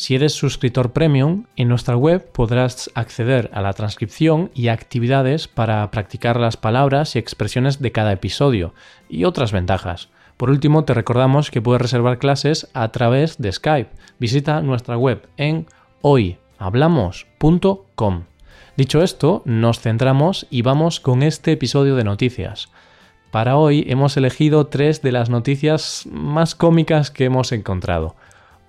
Si eres suscriptor premium, en nuestra web podrás acceder a la transcripción y actividades para practicar las palabras y expresiones de cada episodio y otras ventajas. Por último, te recordamos que puedes reservar clases a través de Skype. Visita nuestra web en hoy hablamos.com. Dicho esto, nos centramos y vamos con este episodio de noticias. Para hoy hemos elegido tres de las noticias más cómicas que hemos encontrado.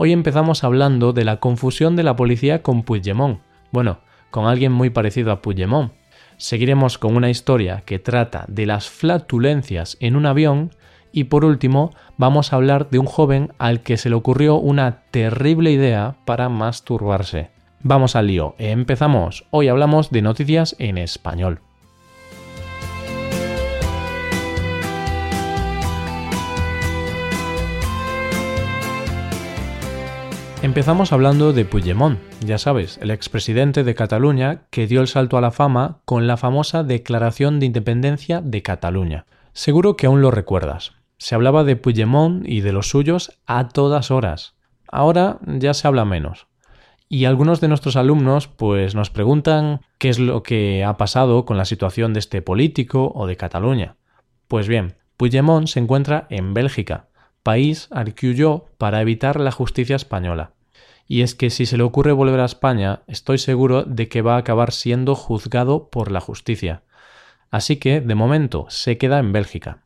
Hoy empezamos hablando de la confusión de la policía con Puigdemont. Bueno, con alguien muy parecido a Puigdemont. Seguiremos con una historia que trata de las flatulencias en un avión y por último vamos a hablar de un joven al que se le ocurrió una terrible idea para masturbarse. Vamos al lío, empezamos. Hoy hablamos de noticias en español. Empezamos hablando de Puigdemont, ya sabes, el expresidente de Cataluña que dio el salto a la fama con la famosa Declaración de Independencia de Cataluña. Seguro que aún lo recuerdas. Se hablaba de Puigdemont y de los suyos a todas horas. Ahora ya se habla menos. Y algunos de nuestros alumnos pues nos preguntan qué es lo que ha pasado con la situación de este político o de Cataluña. Pues bien, Puigdemont se encuentra en Bélgica, país al que huyó para evitar la justicia española. Y es que si se le ocurre volver a España, estoy seguro de que va a acabar siendo juzgado por la justicia. Así que, de momento, se queda en Bélgica.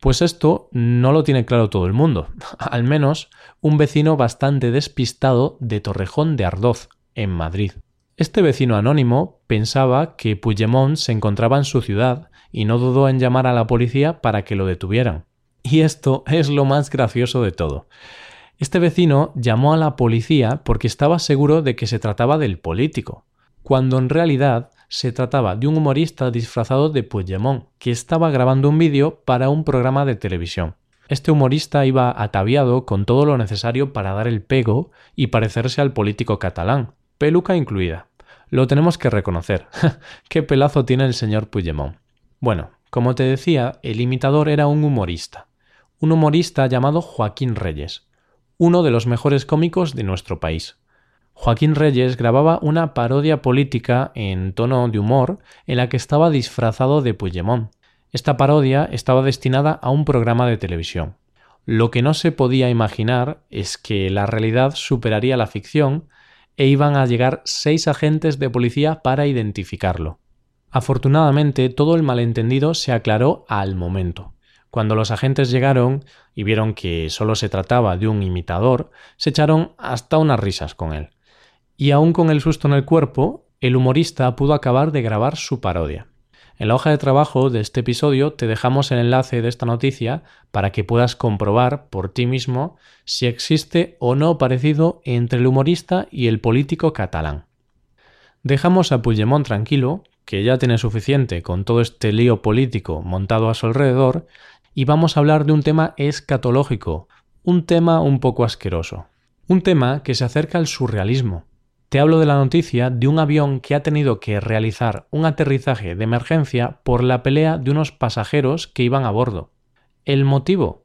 Pues esto no lo tiene claro todo el mundo, al menos un vecino bastante despistado de Torrejón de Ardoz, en Madrid. Este vecino anónimo pensaba que Puigdemont se encontraba en su ciudad y no dudó en llamar a la policía para que lo detuvieran. Y esto es lo más gracioso de todo. Este vecino llamó a la policía porque estaba seguro de que se trataba del político, cuando en realidad se trataba de un humorista disfrazado de Puigdemont, que estaba grabando un vídeo para un programa de televisión. Este humorista iba ataviado con todo lo necesario para dar el pego y parecerse al político catalán, peluca incluida. Lo tenemos que reconocer. ¿Qué pelazo tiene el señor Puigdemont? Bueno, como te decía, el imitador era un humorista. Un humorista llamado Joaquín Reyes, uno de los mejores cómicos de nuestro país. Joaquín Reyes grababa una parodia política en tono de humor en la que estaba disfrazado de Puigdemont. Esta parodia estaba destinada a un programa de televisión. Lo que no se podía imaginar es que la realidad superaría la ficción e iban a llegar seis agentes de policía para identificarlo. Afortunadamente, todo el malentendido se aclaró al momento. Cuando los agentes llegaron y vieron que solo se trataba de un imitador, se echaron hasta unas risas con él y aún con el susto en el cuerpo, el humorista pudo acabar de grabar su parodia. En la hoja de trabajo de este episodio te dejamos el enlace de esta noticia para que puedas comprobar por ti mismo si existe o no parecido entre el humorista y el político catalán. Dejamos a Puigdemont tranquilo, que ya tiene suficiente con todo este lío político montado a su alrededor, y vamos a hablar de un tema escatológico, un tema un poco asqueroso, un tema que se acerca al surrealismo, te hablo de la noticia de un avión que ha tenido que realizar un aterrizaje de emergencia por la pelea de unos pasajeros que iban a bordo. ¿El motivo?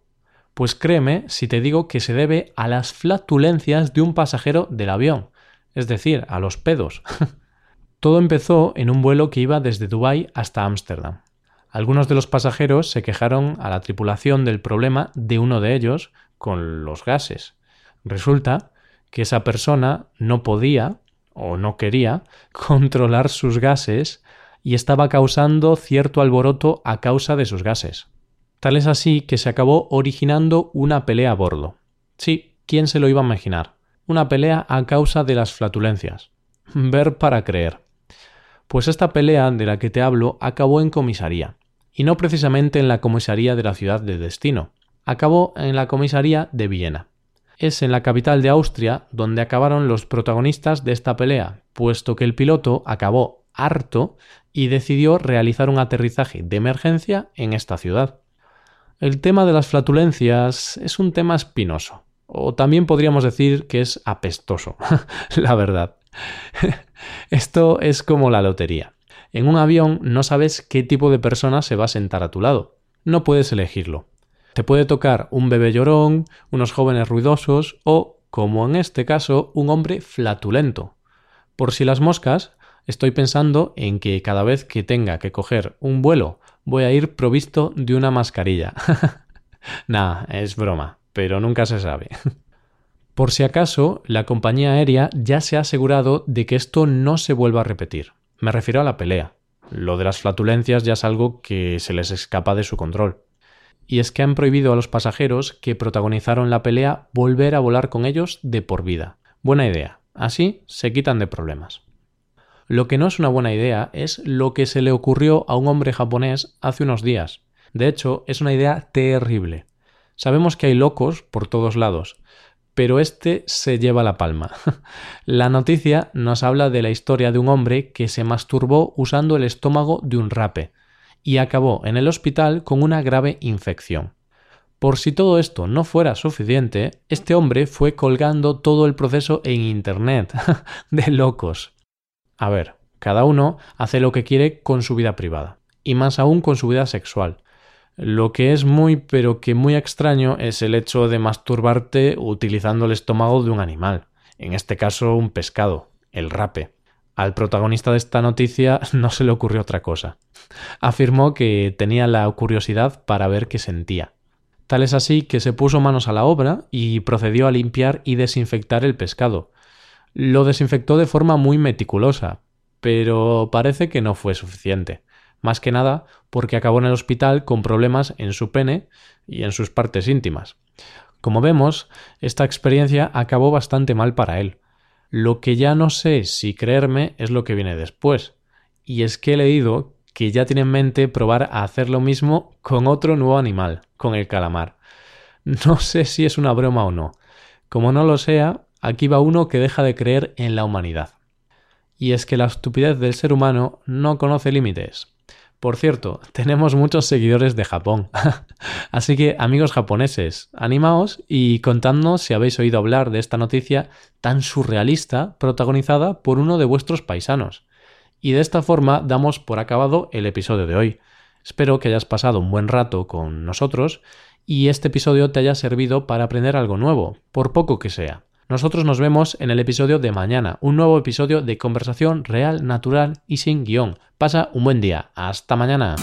Pues créeme si te digo que se debe a las flatulencias de un pasajero del avión, es decir, a los pedos. Todo empezó en un vuelo que iba desde Dubái hasta Ámsterdam. Algunos de los pasajeros se quejaron a la tripulación del problema de uno de ellos con los gases. Resulta que esa persona no podía o no quería controlar sus gases y estaba causando cierto alboroto a causa de sus gases. Tal es así que se acabó originando una pelea a bordo. Sí, ¿quién se lo iba a imaginar? Una pelea a causa de las flatulencias. Ver para creer. Pues esta pelea de la que te hablo acabó en comisaría, y no precisamente en la comisaría de la ciudad de destino, acabó en la comisaría de Viena. es en la capital de Austria donde acabaron los protagonistas de esta pelea, puesto que el piloto acabó harto y decidió realizar un aterrizaje de emergencia en esta ciudad. El tema de las flatulencias es un tema espinoso, o también podríamos decir que es apestoso, la verdad. Esto es como la lotería. En un avión no sabes qué tipo de persona se va a sentar a tu lado. No puedes elegirlo. Te puede tocar un bebé llorón, unos jóvenes ruidosos o, como en este caso, un hombre flatulento. Por si las moscas, estoy pensando en que cada vez que tenga que coger un vuelo voy a ir provisto de una mascarilla. nah, es broma, pero nunca se sabe. Por si acaso, la compañía aérea ya se ha asegurado de que esto no se vuelva a repetir. Me refiero a la pelea. Lo de las flatulencias ya es algo que se les escapa de su control. Y es que han prohibido a los pasajeros que protagonizaron la pelea volver a volar con ellos de por vida. Buena idea. Así se quitan de problemas. Lo que no es una buena idea es lo que se le ocurrió a un hombre japonés hace unos días. De hecho, es una idea terrible. Sabemos que hay locos por todos lados, pero este se lleva la palma. la noticia nos habla de la historia de un hombre que se masturbó usando el estómago de un rape y acabó en el hospital con una grave infección. Por si todo esto no fuera suficiente, este hombre fue colgando todo el proceso en Internet. de locos. A ver, cada uno hace lo que quiere con su vida privada, y más aún con su vida sexual. Lo que es muy pero que muy extraño es el hecho de masturbarte utilizando el estómago de un animal, en este caso un pescado, el rape. Al protagonista de esta noticia no se le ocurrió otra cosa. Afirmó que tenía la curiosidad para ver qué sentía. Tal es así que se puso manos a la obra y procedió a limpiar y desinfectar el pescado. Lo desinfectó de forma muy meticulosa, pero parece que no fue suficiente más que nada porque acabó en el hospital con problemas en su pene y en sus partes íntimas. Como vemos, esta experiencia acabó bastante mal para él. Lo que ya no sé si creerme es lo que viene después. Y es que he leído que ya tiene en mente probar a hacer lo mismo con otro nuevo animal, con el calamar. No sé si es una broma o no. Como no lo sea, aquí va uno que deja de creer en la humanidad. Y es que la estupidez del ser humano no conoce límites. Por cierto, tenemos muchos seguidores de Japón. Así que, amigos japoneses, animaos y contadnos si habéis oído hablar de esta noticia tan surrealista protagonizada por uno de vuestros paisanos. Y de esta forma damos por acabado el episodio de hoy. Espero que hayas pasado un buen rato con nosotros y este episodio te haya servido para aprender algo nuevo, por poco que sea. Nosotros nos vemos en el episodio de mañana, un nuevo episodio de conversación real, natural y sin guion. Pasa un buen día. Hasta mañana.